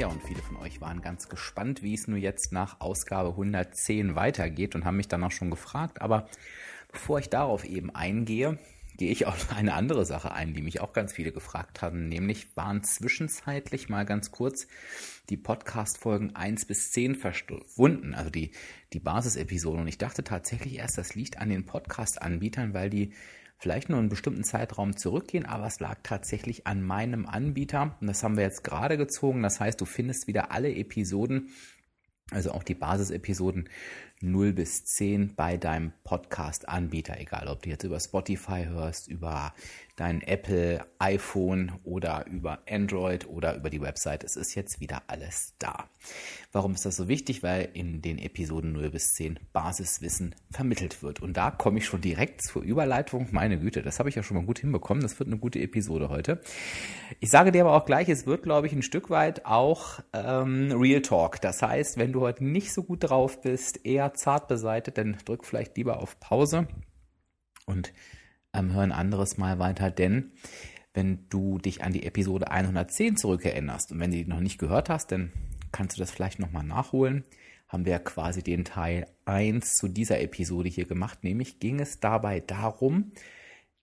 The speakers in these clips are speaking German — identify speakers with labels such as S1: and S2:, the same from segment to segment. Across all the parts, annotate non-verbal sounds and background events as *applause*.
S1: Ja, und viele von euch waren ganz gespannt, wie es nur jetzt nach Ausgabe 110 weitergeht und haben mich dann auch schon gefragt. Aber bevor ich darauf eben eingehe, gehe ich auf eine andere Sache ein, die mich auch ganz viele gefragt haben. Nämlich waren zwischenzeitlich mal ganz kurz die Podcast-Folgen 1 bis 10 verschwunden, also die, die Basisepisoden. Und ich dachte tatsächlich erst, das liegt an den Podcast-Anbietern, weil die vielleicht nur einen bestimmten Zeitraum zurückgehen, aber es lag tatsächlich an meinem Anbieter. Und das haben wir jetzt gerade gezogen. Das heißt, du findest wieder alle Episoden, also auch die Basisepisoden 0 bis 10 bei deinem Podcast-Anbieter, egal ob du jetzt über Spotify hörst, über dein Apple iPhone oder über Android oder über die Website. Es ist jetzt wieder alles da. Warum ist das so wichtig? Weil in den Episoden 0 bis 10 Basiswissen vermittelt wird. Und da komme ich schon direkt zur Überleitung. Meine Güte, das habe ich ja schon mal gut hinbekommen. Das wird eine gute Episode heute. Ich sage dir aber auch gleich, es wird, glaube ich, ein Stück weit auch ähm, Real Talk. Das heißt, wenn du heute nicht so gut drauf bist, eher zart beseitet, dann drück vielleicht lieber auf Pause und ähm, hör ein anderes Mal weiter, denn wenn du dich an die Episode 110 zurückerinnerst und wenn du die noch nicht gehört hast, dann kannst du das vielleicht nochmal nachholen. Haben wir quasi den Teil 1 zu dieser Episode hier gemacht, nämlich ging es dabei darum,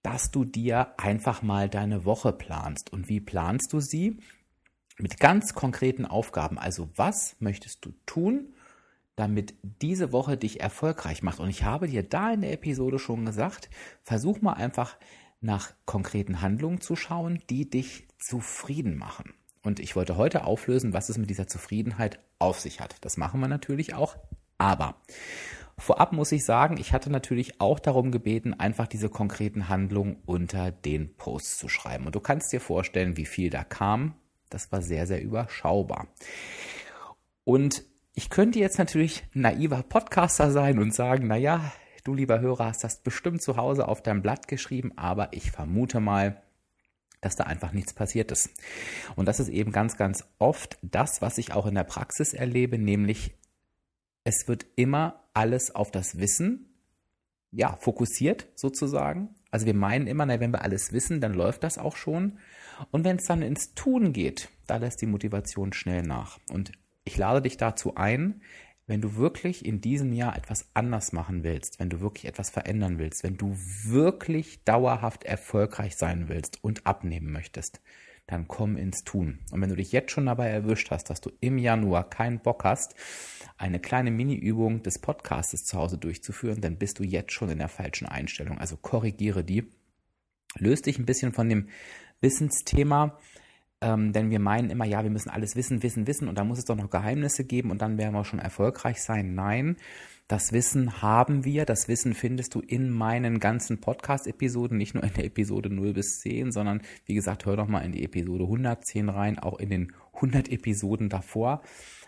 S1: dass du dir einfach mal deine Woche planst. Und wie planst du sie? Mit ganz konkreten Aufgaben. Also was möchtest du tun, damit diese Woche dich erfolgreich macht. Und ich habe dir da in der Episode schon gesagt, versuch mal einfach nach konkreten Handlungen zu schauen, die dich zufrieden machen. Und ich wollte heute auflösen, was es mit dieser Zufriedenheit auf sich hat. Das machen wir natürlich auch. Aber vorab muss ich sagen, ich hatte natürlich auch darum gebeten, einfach diese konkreten Handlungen unter den Posts zu schreiben. Und du kannst dir vorstellen, wie viel da kam. Das war sehr, sehr überschaubar. Und ich könnte jetzt natürlich naiver Podcaster sein und sagen, naja, du lieber Hörer hast das bestimmt zu Hause auf deinem Blatt geschrieben, aber ich vermute mal, dass da einfach nichts passiert ist. Und das ist eben ganz, ganz oft das, was ich auch in der Praxis erlebe, nämlich es wird immer alles auf das Wissen, ja, fokussiert sozusagen. Also wir meinen immer, na, wenn wir alles wissen, dann läuft das auch schon. Und wenn es dann ins Tun geht, da lässt die Motivation schnell nach. Und ich lade dich dazu ein, wenn du wirklich in diesem Jahr etwas anders machen willst, wenn du wirklich etwas verändern willst, wenn du wirklich dauerhaft erfolgreich sein willst und abnehmen möchtest, dann komm ins Tun. Und wenn du dich jetzt schon dabei erwischt hast, dass du im Januar keinen Bock hast, eine kleine Mini-Übung des Podcastes zu Hause durchzuführen, dann bist du jetzt schon in der falschen Einstellung. Also korrigiere die. Löst dich ein bisschen von dem Wissensthema ähm, denn wir meinen immer, ja, wir müssen alles wissen, wissen, wissen und da muss es doch noch Geheimnisse geben und dann werden wir schon erfolgreich sein. Nein, das Wissen haben wir. Das Wissen findest du in meinen ganzen Podcast-Episoden, nicht nur in der Episode 0 bis 10, sondern wie gesagt, hör doch mal in die Episode 110 rein, auch in den 100 Episoden davor.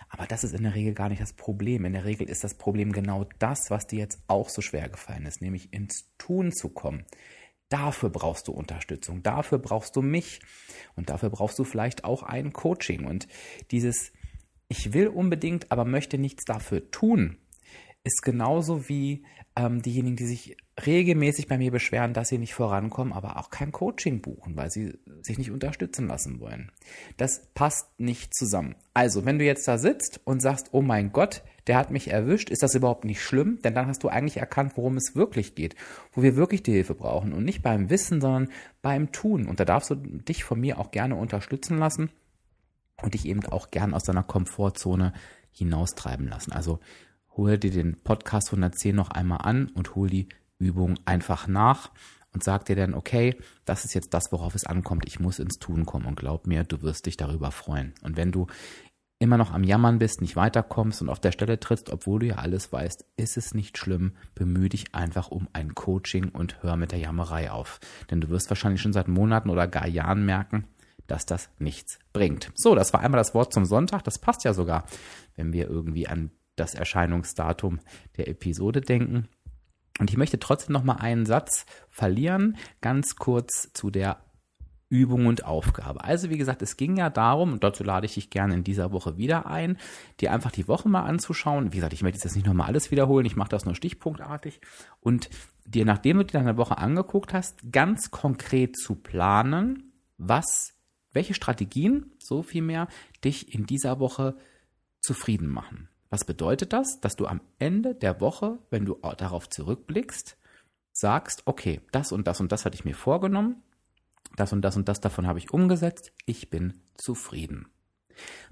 S1: Aber das ist in der Regel gar nicht das Problem. In der Regel ist das Problem genau das, was dir jetzt auch so schwer gefallen ist, nämlich ins Tun zu kommen. Dafür brauchst du Unterstützung, dafür brauchst du mich und dafür brauchst du vielleicht auch ein Coaching. Und dieses Ich will unbedingt, aber möchte nichts dafür tun, ist genauso wie ähm, diejenigen, die sich regelmäßig bei mir beschweren, dass sie nicht vorankommen, aber auch kein Coaching buchen, weil sie sich nicht unterstützen lassen wollen. Das passt nicht zusammen. Also, wenn du jetzt da sitzt und sagst, oh mein Gott, der hat mich erwischt, ist das überhaupt nicht schlimm? Denn dann hast du eigentlich erkannt, worum es wirklich geht, wo wir wirklich die Hilfe brauchen und nicht beim Wissen, sondern beim Tun. Und da darfst du dich von mir auch gerne unterstützen lassen und dich eben auch gern aus deiner Komfortzone hinaustreiben lassen. Also hol dir den Podcast 110 noch einmal an und hol die Übung einfach nach und sag dir dann, okay, das ist jetzt das, worauf es ankommt. Ich muss ins Tun kommen und glaub mir, du wirst dich darüber freuen. Und wenn du immer noch am Jammern bist, nicht weiterkommst und auf der Stelle trittst, obwohl du ja alles weißt, ist es nicht schlimm. Bemühe dich einfach um ein Coaching und hör mit der Jammerei auf. Denn du wirst wahrscheinlich schon seit Monaten oder gar Jahren merken, dass das nichts bringt. So, das war einmal das Wort zum Sonntag. Das passt ja sogar, wenn wir irgendwie an das Erscheinungsdatum der Episode denken. Und ich möchte trotzdem noch mal einen Satz verlieren, ganz kurz zu der Übung und Aufgabe. Also wie gesagt, es ging ja darum, und dazu lade ich dich gerne in dieser Woche wieder ein, dir einfach die Woche mal anzuschauen. Wie gesagt, ich möchte jetzt nicht nochmal alles wiederholen, ich mache das nur stichpunktartig und dir, nachdem du dir deine Woche angeguckt hast, ganz konkret zu planen, was, welche Strategien, so viel mehr, dich in dieser Woche zufrieden machen. Was bedeutet das? Dass du am Ende der Woche, wenn du darauf zurückblickst, sagst, okay, das und das und das hatte ich mir vorgenommen, das und das und das davon habe ich umgesetzt, ich bin zufrieden.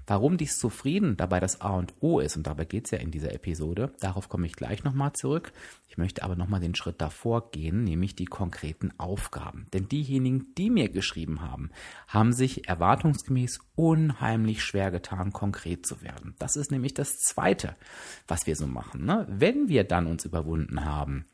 S1: Warum dies zufrieden dabei das A und O ist, und dabei geht es ja in dieser Episode, darauf komme ich gleich nochmal zurück. Ich möchte aber nochmal den Schritt davor gehen, nämlich die konkreten Aufgaben. Denn diejenigen, die mir geschrieben haben, haben sich erwartungsgemäß unheimlich schwer getan, konkret zu werden. Das ist nämlich das Zweite, was wir so machen. Ne? Wenn wir dann uns überwunden haben,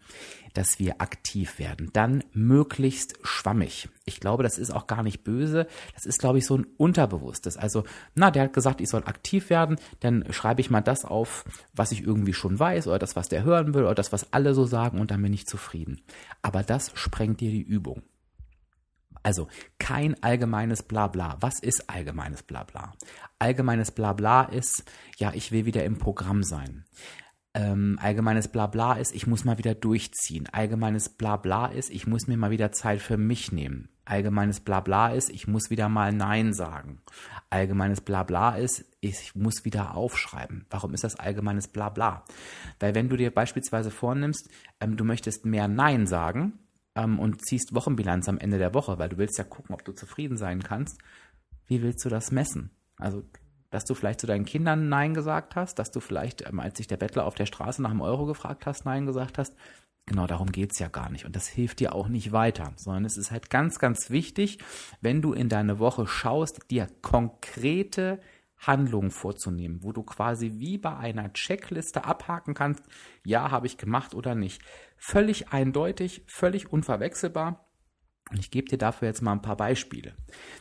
S1: dass wir aktiv werden. Dann möglichst schwammig. Ich glaube, das ist auch gar nicht böse. Das ist, glaube ich, so ein Unterbewusstes. Also, na, der hat gesagt, ich soll aktiv werden. Dann schreibe ich mal das auf, was ich irgendwie schon weiß oder das, was der hören will oder das, was alle so sagen und dann bin ich zufrieden. Aber das sprengt dir die Übung. Also kein allgemeines Blabla. Was ist allgemeines Blabla? Allgemeines Blabla ist, ja, ich will wieder im Programm sein. Ähm, allgemeines Blabla ist, ich muss mal wieder durchziehen. Allgemeines Blabla ist, ich muss mir mal wieder Zeit für mich nehmen. Allgemeines Blabla ist, ich muss wieder mal Nein sagen. Allgemeines Blabla ist, ich muss wieder aufschreiben. Warum ist das allgemeines Blabla? Weil wenn du dir beispielsweise vornimmst, ähm, du möchtest mehr Nein sagen ähm, und ziehst Wochenbilanz am Ende der Woche, weil du willst ja gucken, ob du zufrieden sein kannst, wie willst du das messen? Also dass du vielleicht zu deinen Kindern Nein gesagt hast, dass du vielleicht, ähm, als sich der Bettler auf der Straße nach einem Euro gefragt hast, Nein gesagt hast. Genau darum geht es ja gar nicht. Und das hilft dir auch nicht weiter, sondern es ist halt ganz, ganz wichtig, wenn du in deine Woche schaust, dir konkrete Handlungen vorzunehmen, wo du quasi wie bei einer Checkliste abhaken kannst, ja, habe ich gemacht oder nicht. Völlig eindeutig, völlig unverwechselbar und ich gebe dir dafür jetzt mal ein paar Beispiele.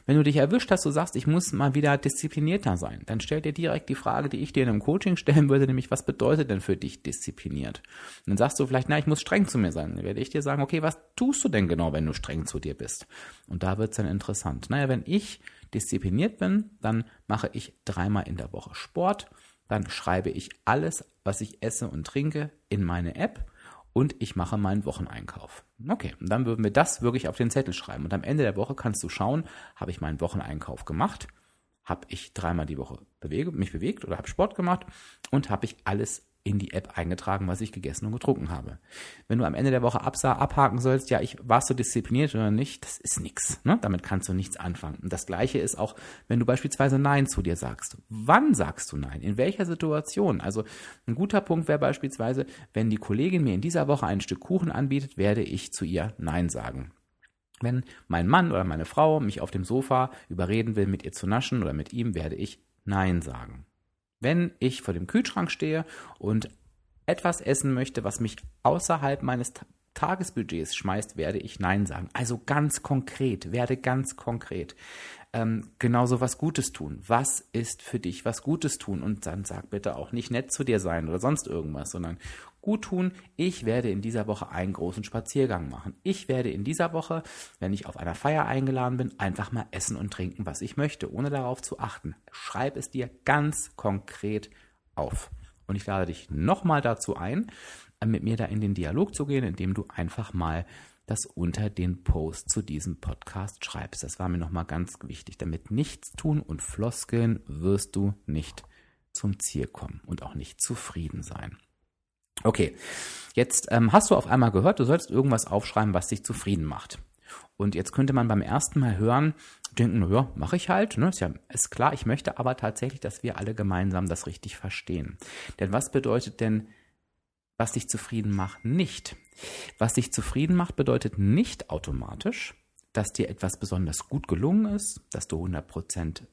S1: Wenn du dich erwischt hast, du sagst, ich muss mal wieder disziplinierter sein, dann stell dir direkt die Frage, die ich dir in einem Coaching stellen würde, nämlich, was bedeutet denn für dich diszipliniert? Und dann sagst du vielleicht, na, ich muss streng zu mir sein. Dann werde ich dir sagen, okay, was tust du denn genau, wenn du streng zu dir bist? Und da wird es dann interessant. Naja, wenn ich diszipliniert bin, dann mache ich dreimal in der Woche Sport, dann schreibe ich alles, was ich esse und trinke, in meine App und ich mache meinen Wocheneinkauf. Okay, und dann würden wir das wirklich auf den Zettel schreiben. Und am Ende der Woche kannst du schauen, habe ich meinen Wocheneinkauf gemacht, habe ich dreimal die Woche bewege, mich bewegt oder habe Sport gemacht und habe ich alles in die App eingetragen, was ich gegessen und getrunken habe. Wenn du am Ende der Woche absah, abhaken sollst, ja, ich warst du diszipliniert oder nicht, das ist nichts. Ne? Damit kannst du nichts anfangen. Und das gleiche ist auch, wenn du beispielsweise Nein zu dir sagst. Wann sagst du Nein? In welcher Situation? Also ein guter Punkt wäre beispielsweise, wenn die Kollegin mir in dieser Woche ein Stück Kuchen anbietet, werde ich zu ihr Nein sagen. Wenn mein Mann oder meine Frau mich auf dem Sofa überreden will, mit ihr zu naschen oder mit ihm, werde ich Nein sagen. Wenn ich vor dem Kühlschrank stehe und etwas essen möchte, was mich außerhalb meines Tagesbudgets schmeißt, werde ich Nein sagen. Also ganz konkret, werde ganz konkret. Ähm, genauso was Gutes tun. Was ist für dich was Gutes tun? Und dann sag bitte auch nicht nett zu dir sein oder sonst irgendwas, sondern gut tun. Ich werde in dieser Woche einen großen Spaziergang machen. Ich werde in dieser Woche, wenn ich auf einer Feier eingeladen bin, einfach mal essen und trinken, was ich möchte, ohne darauf zu achten. Schreib es dir ganz konkret auf. Und ich lade dich nochmal dazu ein, mit mir da in den Dialog zu gehen, indem du einfach mal das unter den Post zu diesem Podcast schreibst. Das war mir nochmal ganz wichtig. Damit nichts tun und Floskeln wirst du nicht zum Ziel kommen und auch nicht zufrieden sein. Okay, jetzt ähm, hast du auf einmal gehört, du sollst irgendwas aufschreiben, was dich zufrieden macht. Und jetzt könnte man beim ersten Mal hören, denken, ja, mache ich halt, ne? ist ja ist klar, ich möchte aber tatsächlich, dass wir alle gemeinsam das richtig verstehen. Denn was bedeutet denn, was dich zufrieden macht, nicht? Was dich zufrieden macht, bedeutet nicht automatisch, dass dir etwas besonders gut gelungen ist, dass du 100%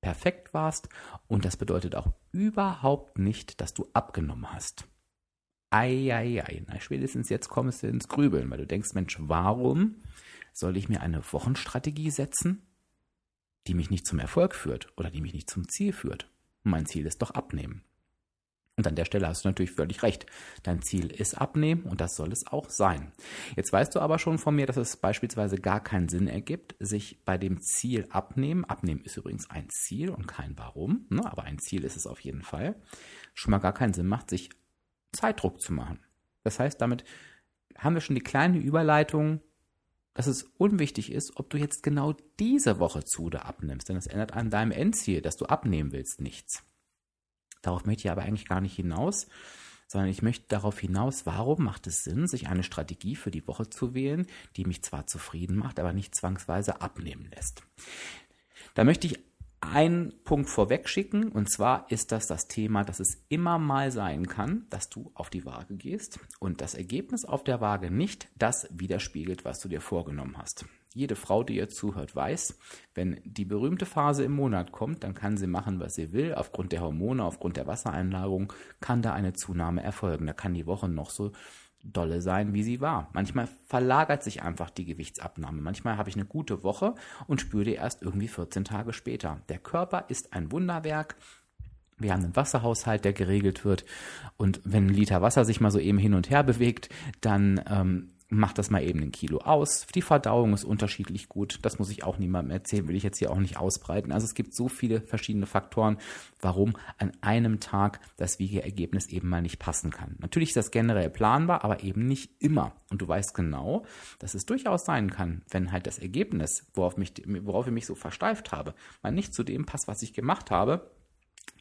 S1: perfekt warst und das bedeutet auch überhaupt nicht, dass du abgenommen hast. Eieiei, na spätestens jetzt kommst du ins Grübeln, weil du denkst, Mensch, warum soll ich mir eine Wochenstrategie setzen? die mich nicht zum Erfolg führt oder die mich nicht zum Ziel führt. mein Ziel ist doch abnehmen. Und an der Stelle hast du natürlich völlig recht. Dein Ziel ist abnehmen und das soll es auch sein. Jetzt weißt du aber schon von mir, dass es beispielsweise gar keinen Sinn ergibt, sich bei dem Ziel abnehmen, abnehmen ist übrigens ein Ziel und kein Warum, ne, aber ein Ziel ist es auf jeden Fall, schon mal gar keinen Sinn macht, sich Zeitdruck zu machen. Das heißt, damit haben wir schon die kleine Überleitung, dass es unwichtig ist, ob du jetzt genau diese Woche zu oder abnimmst, denn das ändert an deinem Endziel, dass du abnehmen willst, nichts. Darauf möchte ich aber eigentlich gar nicht hinaus, sondern ich möchte darauf hinaus, warum macht es Sinn, sich eine Strategie für die Woche zu wählen, die mich zwar zufrieden macht, aber nicht zwangsweise abnehmen lässt. Da möchte ich einen Punkt vorweg schicken, und zwar ist das das Thema, dass es immer mal sein kann, dass du auf die Waage gehst und das Ergebnis auf der Waage nicht das widerspiegelt, was du dir vorgenommen hast. Jede Frau, die ihr zuhört, weiß, wenn die berühmte Phase im Monat kommt, dann kann sie machen, was sie will. Aufgrund der Hormone, aufgrund der Wassereinlagerung kann da eine Zunahme erfolgen. Da kann die Woche noch so dolle sein, wie sie war. Manchmal verlagert sich einfach die Gewichtsabnahme. Manchmal habe ich eine gute Woche und spüre die erst irgendwie 14 Tage später. Der Körper ist ein Wunderwerk. Wir haben einen Wasserhaushalt, der geregelt wird. Und wenn ein Liter Wasser sich mal so eben hin und her bewegt, dann ähm, macht das mal eben ein Kilo aus. Die Verdauung ist unterschiedlich gut. Das muss ich auch niemandem erzählen, will ich jetzt hier auch nicht ausbreiten. Also es gibt so viele verschiedene Faktoren, warum an einem Tag das Wiegeergebnis eben mal nicht passen kann. Natürlich ist das generell planbar, aber eben nicht immer. Und du weißt genau, dass es durchaus sein kann, wenn halt das Ergebnis, worauf, mich, worauf ich mich so versteift habe, mal nicht zu dem passt, was ich gemacht habe,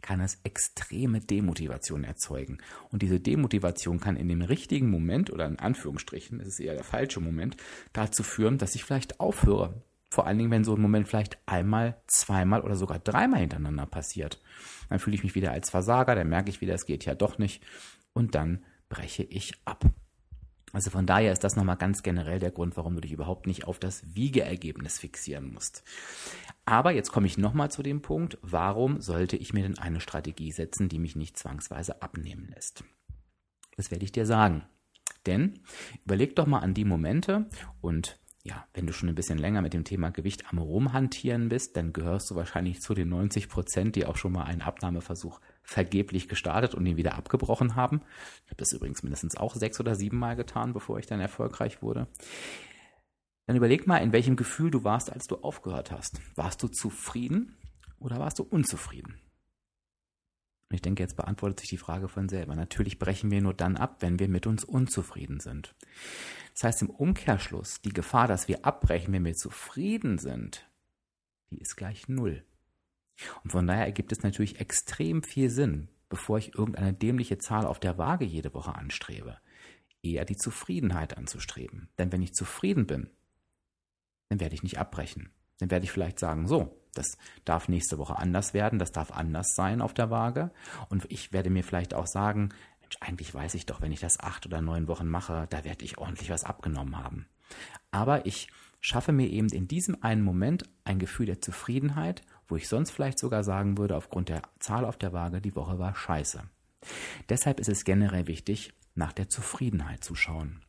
S1: kann es extreme Demotivation erzeugen. Und diese Demotivation kann in dem richtigen Moment oder in Anführungsstrichen, es ist eher der falsche Moment, dazu führen, dass ich vielleicht aufhöre. Vor allen Dingen, wenn so ein Moment vielleicht einmal, zweimal oder sogar dreimal hintereinander passiert. Dann fühle ich mich wieder als Versager, dann merke ich wieder, es geht ja doch nicht. Und dann breche ich ab. Also von daher ist das nochmal ganz generell der Grund, warum du dich überhaupt nicht auf das Wiegeergebnis fixieren musst. Aber jetzt komme ich nochmal zu dem Punkt, warum sollte ich mir denn eine Strategie setzen, die mich nicht zwangsweise abnehmen lässt? Das werde ich dir sagen. Denn überleg doch mal an die Momente und ja, wenn du schon ein bisschen länger mit dem Thema Gewicht am Rumhantieren bist, dann gehörst du wahrscheinlich zu den 90 Prozent, die auch schon mal einen Abnahmeversuch vergeblich gestartet und ihn wieder abgebrochen haben. Ich habe das übrigens mindestens auch sechs oder sieben Mal getan, bevor ich dann erfolgreich wurde. Dann überleg mal, in welchem Gefühl du warst, als du aufgehört hast. Warst du zufrieden oder warst du unzufrieden? Ich denke, jetzt beantwortet sich die Frage von selber. Natürlich brechen wir nur dann ab, wenn wir mit uns unzufrieden sind. Das heißt im Umkehrschluss, die Gefahr, dass wir abbrechen, wenn wir zufrieden sind, die ist gleich null. Und von daher ergibt es natürlich extrem viel Sinn, bevor ich irgendeine dämliche Zahl auf der Waage jede Woche anstrebe, eher die Zufriedenheit anzustreben. Denn wenn ich zufrieden bin, dann werde ich nicht abbrechen. Dann werde ich vielleicht sagen, so, das darf nächste Woche anders werden, das darf anders sein auf der Waage. Und ich werde mir vielleicht auch sagen, Mensch, eigentlich weiß ich doch, wenn ich das acht oder neun Wochen mache, da werde ich ordentlich was abgenommen haben. Aber ich schaffe mir eben in diesem einen Moment ein Gefühl der Zufriedenheit, wo ich sonst vielleicht sogar sagen würde, aufgrund der Zahl auf der Waage, die Woche war scheiße. Deshalb ist es generell wichtig, nach der Zufriedenheit zu schauen.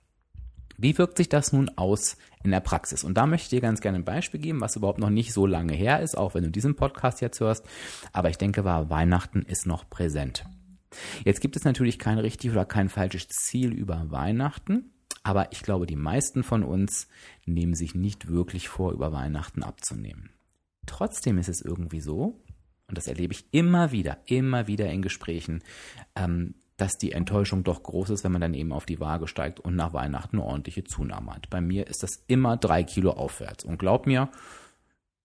S1: Wie wirkt sich das nun aus in der Praxis? Und da möchte ich dir ganz gerne ein Beispiel geben, was überhaupt noch nicht so lange her ist, auch wenn du diesen Podcast jetzt hörst. Aber ich denke, war Weihnachten ist noch präsent. Jetzt gibt es natürlich kein richtig oder kein falsches Ziel über Weihnachten. Aber ich glaube, die meisten von uns nehmen sich nicht wirklich vor, über Weihnachten abzunehmen. Trotzdem ist es irgendwie so, und das erlebe ich immer wieder, immer wieder in Gesprächen, ähm, dass die Enttäuschung doch groß ist, wenn man dann eben auf die Waage steigt und nach Weihnachten eine ordentliche Zunahme hat. Bei mir ist das immer drei Kilo aufwärts. Und glaub mir,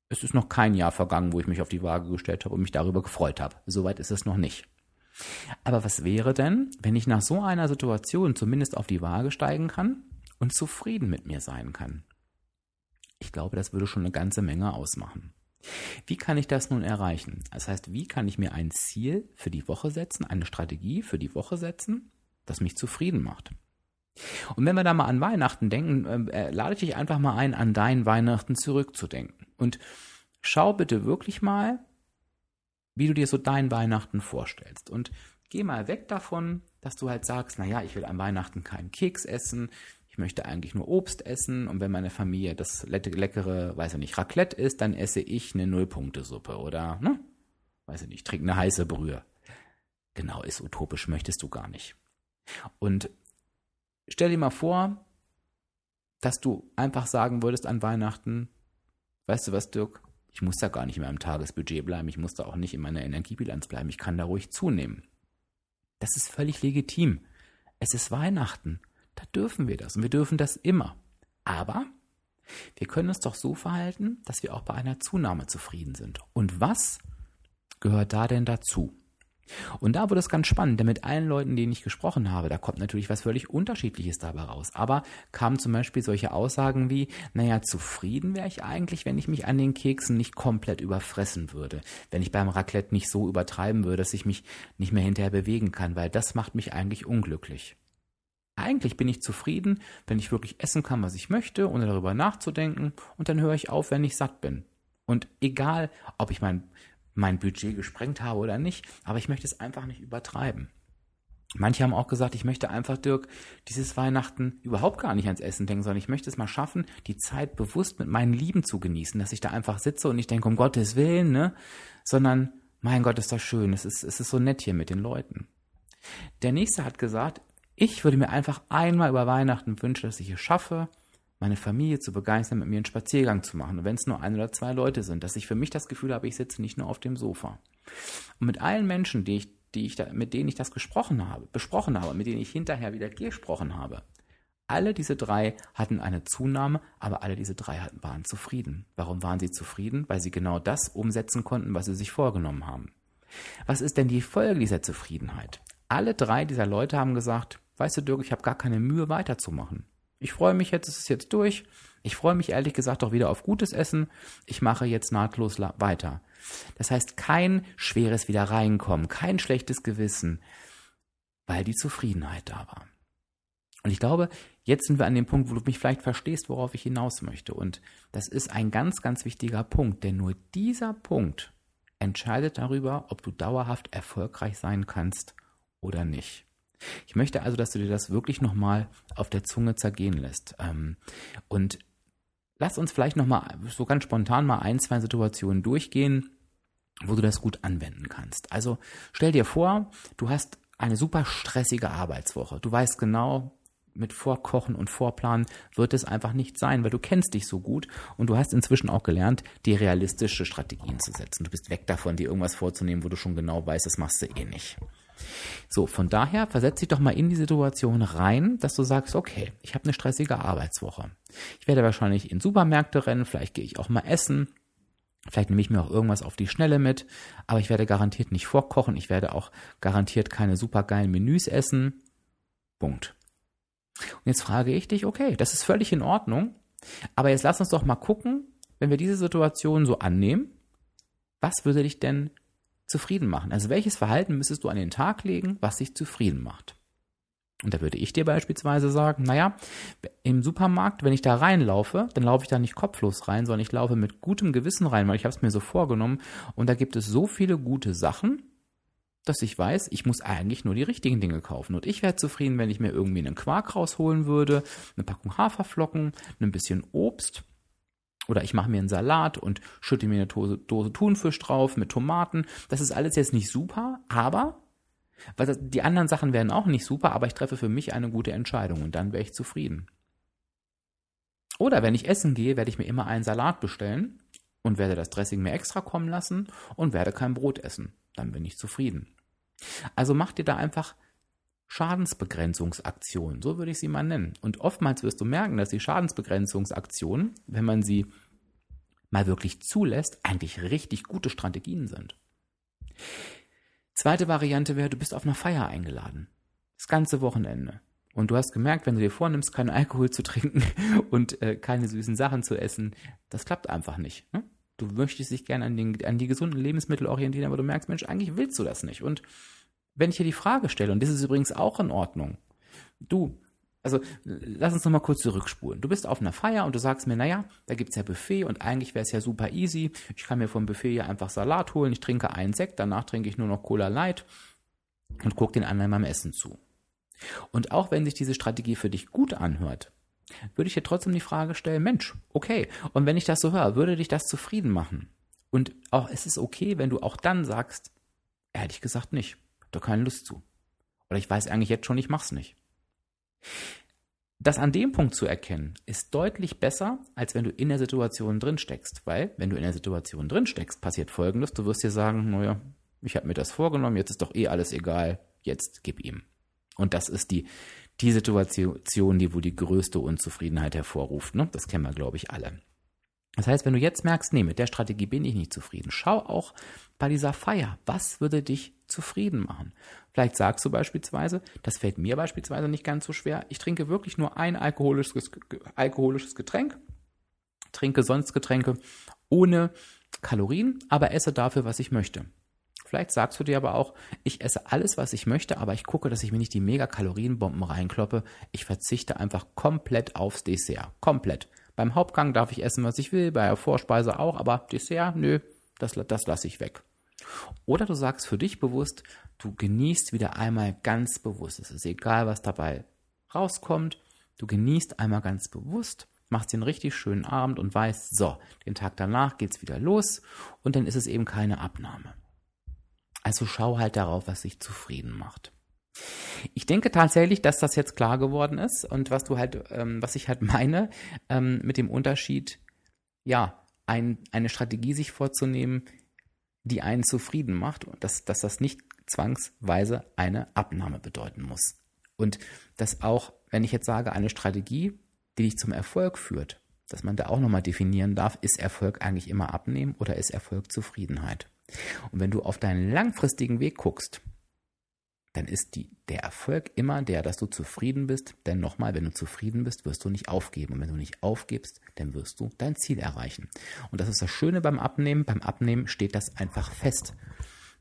S1: es ist noch kein Jahr vergangen, wo ich mich auf die Waage gestellt habe und mich darüber gefreut habe. Soweit ist es noch nicht. Aber was wäre denn, wenn ich nach so einer Situation zumindest auf die Waage steigen kann und zufrieden mit mir sein kann? Ich glaube, das würde schon eine ganze Menge ausmachen. Wie kann ich das nun erreichen? Das heißt, wie kann ich mir ein Ziel für die Woche setzen, eine Strategie für die Woche setzen, das mich zufrieden macht? Und wenn wir da mal an Weihnachten denken, äh, lade ich dich einfach mal ein, an dein Weihnachten zurückzudenken. Und schau bitte wirklich mal, wie du dir so dein Weihnachten vorstellst. Und geh mal weg davon, dass du halt sagst, naja, ich will an Weihnachten keinen Keks essen, ich möchte eigentlich nur Obst essen und wenn meine Familie das leckere, weiß ich nicht, Raclette ist, dann esse ich eine Nullpunktesuppe oder, ne? Weiß ich nicht, trinke eine heiße Brühe. Genau, ist utopisch, möchtest du gar nicht. Und stell dir mal vor, dass du einfach sagen würdest an Weihnachten, weißt du was, Dirk, ich muss da gar nicht mehr im Tagesbudget bleiben, ich muss da auch nicht in meiner Energiebilanz bleiben, ich kann da ruhig zunehmen. Das ist völlig legitim. Es ist Weihnachten, da dürfen wir das und wir dürfen das immer. Aber wir können uns doch so verhalten, dass wir auch bei einer Zunahme zufrieden sind. Und was gehört da denn dazu? Und da wurde es ganz spannend, denn mit allen Leuten, denen ich gesprochen habe, da kommt natürlich was völlig Unterschiedliches dabei raus. Aber kamen zum Beispiel solche Aussagen wie, naja, zufrieden wäre ich eigentlich, wenn ich mich an den Keksen nicht komplett überfressen würde. Wenn ich beim Raclette nicht so übertreiben würde, dass ich mich nicht mehr hinterher bewegen kann, weil das macht mich eigentlich unglücklich. Eigentlich bin ich zufrieden, wenn ich wirklich essen kann, was ich möchte, ohne darüber nachzudenken, und dann höre ich auf, wenn ich satt bin. Und egal, ob ich mein mein Budget gesprengt habe oder nicht, aber ich möchte es einfach nicht übertreiben. Manche haben auch gesagt, ich möchte einfach, Dirk, dieses Weihnachten überhaupt gar nicht ans Essen denken, sondern ich möchte es mal schaffen, die Zeit bewusst mit meinen Lieben zu genießen, dass ich da einfach sitze und nicht denke, um Gottes Willen, ne, sondern, mein Gott, ist das schön, es ist, es ist so nett hier mit den Leuten. Der nächste hat gesagt, ich würde mir einfach einmal über Weihnachten wünschen, dass ich es schaffe, meine Familie zu begeistern, mit mir einen Spaziergang zu machen. Wenn es nur ein oder zwei Leute sind, dass ich für mich das Gefühl habe, ich sitze nicht nur auf dem Sofa. Und mit allen Menschen, die ich, die ich da, mit denen ich das gesprochen habe, besprochen habe, mit denen ich hinterher wieder gesprochen habe, alle diese drei hatten eine Zunahme, aber alle diese drei hatten, waren zufrieden. Warum waren sie zufrieden? Weil sie genau das umsetzen konnten, was sie sich vorgenommen haben. Was ist denn die Folge dieser Zufriedenheit? Alle drei dieser Leute haben gesagt, weißt du, Dirk, ich habe gar keine Mühe weiterzumachen. Ich freue mich jetzt, es ist jetzt durch. Ich freue mich ehrlich gesagt auch wieder auf gutes Essen. Ich mache jetzt nahtlos weiter. Das heißt, kein schweres Wiederreinkommen, kein schlechtes Gewissen, weil die Zufriedenheit da war. Und ich glaube, jetzt sind wir an dem Punkt, wo du mich vielleicht verstehst, worauf ich hinaus möchte. Und das ist ein ganz, ganz wichtiger Punkt, denn nur dieser Punkt entscheidet darüber, ob du dauerhaft erfolgreich sein kannst oder nicht. Ich möchte also, dass du dir das wirklich nochmal auf der Zunge zergehen lässt. Ähm, und lass uns vielleicht nochmal so ganz spontan mal ein, zwei Situationen durchgehen, wo du das gut anwenden kannst. Also stell dir vor, du hast eine super stressige Arbeitswoche. Du weißt genau, mit Vorkochen und Vorplanen wird es einfach nicht sein, weil du kennst dich so gut und du hast inzwischen auch gelernt, die realistische Strategien zu setzen. Du bist weg davon, dir irgendwas vorzunehmen, wo du schon genau weißt, das machst du eh nicht. So, von daher versetz dich doch mal in die Situation rein, dass du sagst, okay, ich habe eine stressige Arbeitswoche. Ich werde wahrscheinlich in Supermärkte rennen, vielleicht gehe ich auch mal essen, vielleicht nehme ich mir auch irgendwas auf die Schnelle mit, aber ich werde garantiert nicht vorkochen, ich werde auch garantiert keine supergeilen Menüs essen. Punkt. Und jetzt frage ich dich, okay, das ist völlig in Ordnung, aber jetzt lass uns doch mal gucken, wenn wir diese Situation so annehmen, was würde dich denn zufrieden machen? Also welches Verhalten müsstest du an den Tag legen, was dich zufrieden macht? Und da würde ich dir beispielsweise sagen, naja, im Supermarkt, wenn ich da reinlaufe, dann laufe ich da nicht kopflos rein, sondern ich laufe mit gutem Gewissen rein, weil ich habe es mir so vorgenommen. Und da gibt es so viele gute Sachen, dass ich weiß, ich muss eigentlich nur die richtigen Dinge kaufen. Und ich wäre zufrieden, wenn ich mir irgendwie einen Quark rausholen würde, eine Packung Haferflocken, ein bisschen Obst oder ich mache mir einen Salat und schütte mir eine Dose, Dose Thunfisch drauf mit Tomaten. Das ist alles jetzt nicht super, aber weil das, die anderen Sachen wären auch nicht super, aber ich treffe für mich eine gute Entscheidung und dann wäre ich zufrieden. Oder wenn ich essen gehe, werde ich mir immer einen Salat bestellen und werde das Dressing mir extra kommen lassen und werde kein Brot essen. Dann bin ich zufrieden. Also mach dir da einfach Schadensbegrenzungsaktion, so würde ich sie mal nennen. Und oftmals wirst du merken, dass die Schadensbegrenzungsaktionen, wenn man sie mal wirklich zulässt, eigentlich richtig gute Strategien sind. Zweite Variante wäre, du bist auf einer Feier eingeladen. Das ganze Wochenende. Und du hast gemerkt, wenn du dir vornimmst, keinen Alkohol zu trinken *laughs* und äh, keine süßen Sachen zu essen, das klappt einfach nicht. Ne? Du möchtest dich gerne an, an die gesunden Lebensmittel orientieren, aber du merkst, Mensch, eigentlich willst du das nicht. Und wenn ich hier die Frage stelle, und das ist übrigens auch in Ordnung, du, also lass uns nochmal kurz zurückspulen. Du bist auf einer Feier und du sagst mir, naja, da gibt's ja Buffet und eigentlich wäre es ja super easy. Ich kann mir vom Buffet ja einfach Salat holen, ich trinke einen Sekt, danach trinke ich nur noch Cola Light und gucke den anderen beim Essen zu. Und auch wenn sich diese Strategie für dich gut anhört, würde ich dir trotzdem die Frage stellen, Mensch, okay, und wenn ich das so höre, würde dich das zufrieden machen? Und auch es ist okay, wenn du auch dann sagst, ehrlich gesagt nicht, hab da keine Lust zu. Oder ich weiß eigentlich jetzt schon, ich mach's nicht. Das an dem Punkt zu erkennen, ist deutlich besser, als wenn du in der Situation drin steckst. Weil, wenn du in der Situation drin steckst, passiert folgendes: Du wirst dir sagen, naja, ich habe mir das vorgenommen, jetzt ist doch eh alles egal, jetzt gib ihm. Und das ist die, die Situation, die wohl die größte Unzufriedenheit hervorruft. Ne? Das kennen wir, glaube ich, alle. Das heißt, wenn du jetzt merkst, nee, mit der Strategie bin ich nicht zufrieden, schau auch bei dieser Feier, was würde dich zufrieden machen? Vielleicht sagst du beispielsweise, das fällt mir beispielsweise nicht ganz so schwer, ich trinke wirklich nur ein alkoholisches, alkoholisches Getränk, trinke sonst Getränke ohne Kalorien, aber esse dafür, was ich möchte. Vielleicht sagst du dir aber auch, ich esse alles, was ich möchte, aber ich gucke, dass ich mir nicht die Mega-Kalorienbomben reinkloppe. Ich verzichte einfach komplett aufs Dessert. Komplett. Beim Hauptgang darf ich essen, was ich will, bei der Vorspeise auch, aber Dessert, nö, das, das lasse ich weg. Oder du sagst für dich bewusst, du genießt wieder einmal ganz bewusst. Es ist egal, was dabei rauskommt. Du genießt einmal ganz bewusst, machst den richtig schönen Abend und weißt, so, den Tag danach geht's wieder los und dann ist es eben keine Abnahme. Also schau halt darauf, was dich zufrieden macht. Ich denke tatsächlich, dass das jetzt klar geworden ist und was du halt, ähm, was ich halt *laughs* meine, ähm, mit dem Unterschied, ja, ein, eine Strategie sich vorzunehmen, die einen zufrieden macht und dass, dass das nicht zwangsweise eine Abnahme bedeuten muss. Und dass auch, wenn ich jetzt sage, eine Strategie, die dich zum Erfolg führt, dass man da auch nochmal definieren darf, ist Erfolg eigentlich immer abnehmen oder ist Erfolg Zufriedenheit? Und wenn du auf deinen langfristigen Weg guckst, dann ist die, der Erfolg immer der, dass du zufrieden bist. Denn nochmal, wenn du zufrieden bist, wirst du nicht aufgeben. Und wenn du nicht aufgibst, dann wirst du dein Ziel erreichen. Und das ist das Schöne beim Abnehmen. Beim Abnehmen steht das einfach fest.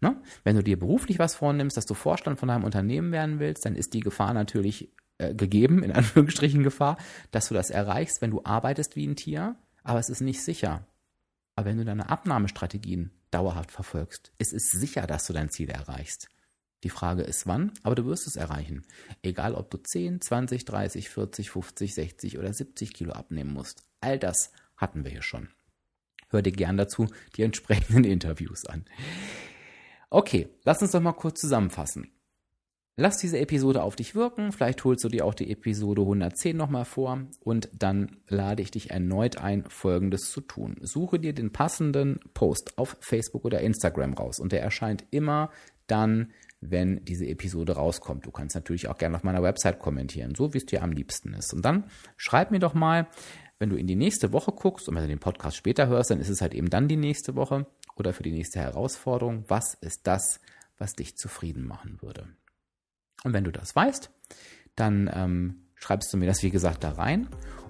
S1: Ne? Wenn du dir beruflich was vornimmst, dass du Vorstand von einem Unternehmen werden willst, dann ist die Gefahr natürlich äh, gegeben, in *laughs* Anführungsstrichen Gefahr, dass du das erreichst, wenn du arbeitest wie ein Tier. Aber es ist nicht sicher. Aber wenn du deine Abnahmestrategien dauerhaft verfolgst, ist es sicher, dass du dein Ziel erreichst. Die Frage ist wann, aber du wirst es erreichen. Egal ob du 10, 20, 30, 40, 50, 60 oder 70 Kilo abnehmen musst. All das hatten wir hier schon. Hör dir gern dazu die entsprechenden *laughs* Interviews an. Okay, lass uns doch mal kurz zusammenfassen. Lass diese Episode auf dich wirken. Vielleicht holst du dir auch die Episode 110 nochmal vor und dann lade ich dich erneut ein, Folgendes zu tun. Suche dir den passenden Post auf Facebook oder Instagram raus und der erscheint immer dann, wenn diese Episode rauskommt. Du kannst natürlich auch gerne auf meiner Website kommentieren, so wie es dir am liebsten ist. Und dann schreib mir doch mal, wenn du in die nächste Woche guckst und wenn du den Podcast später hörst, dann ist es halt eben dann die nächste Woche oder für die nächste Herausforderung. Was ist das, was dich zufrieden machen würde? Und wenn du das weißt, dann ähm, schreibst du mir das, wie gesagt, da rein.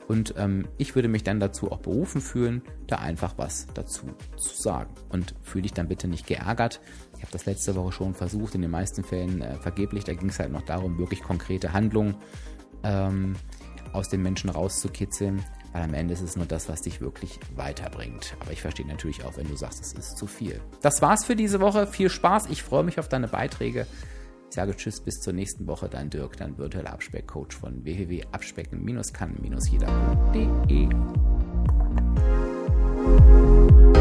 S1: Und ähm, ich würde mich dann dazu auch berufen fühlen, da einfach was dazu zu sagen. Und fühle dich dann bitte nicht geärgert, ich habe das letzte Woche schon versucht, in den meisten Fällen äh, vergeblich. Da ging es halt noch darum, wirklich konkrete Handlungen ähm, aus den Menschen rauszukitzeln, weil am Ende ist es nur das, was dich wirklich weiterbringt. Aber ich verstehe natürlich auch, wenn du sagst, es ist zu viel. Das war's für diese Woche. Viel Spaß. Ich freue mich auf deine Beiträge. Ich sage Tschüss, bis zur nächsten Woche. Dein Dirk, dein virtueller Abspeckcoach von www.abspecken-kann-jeder.de.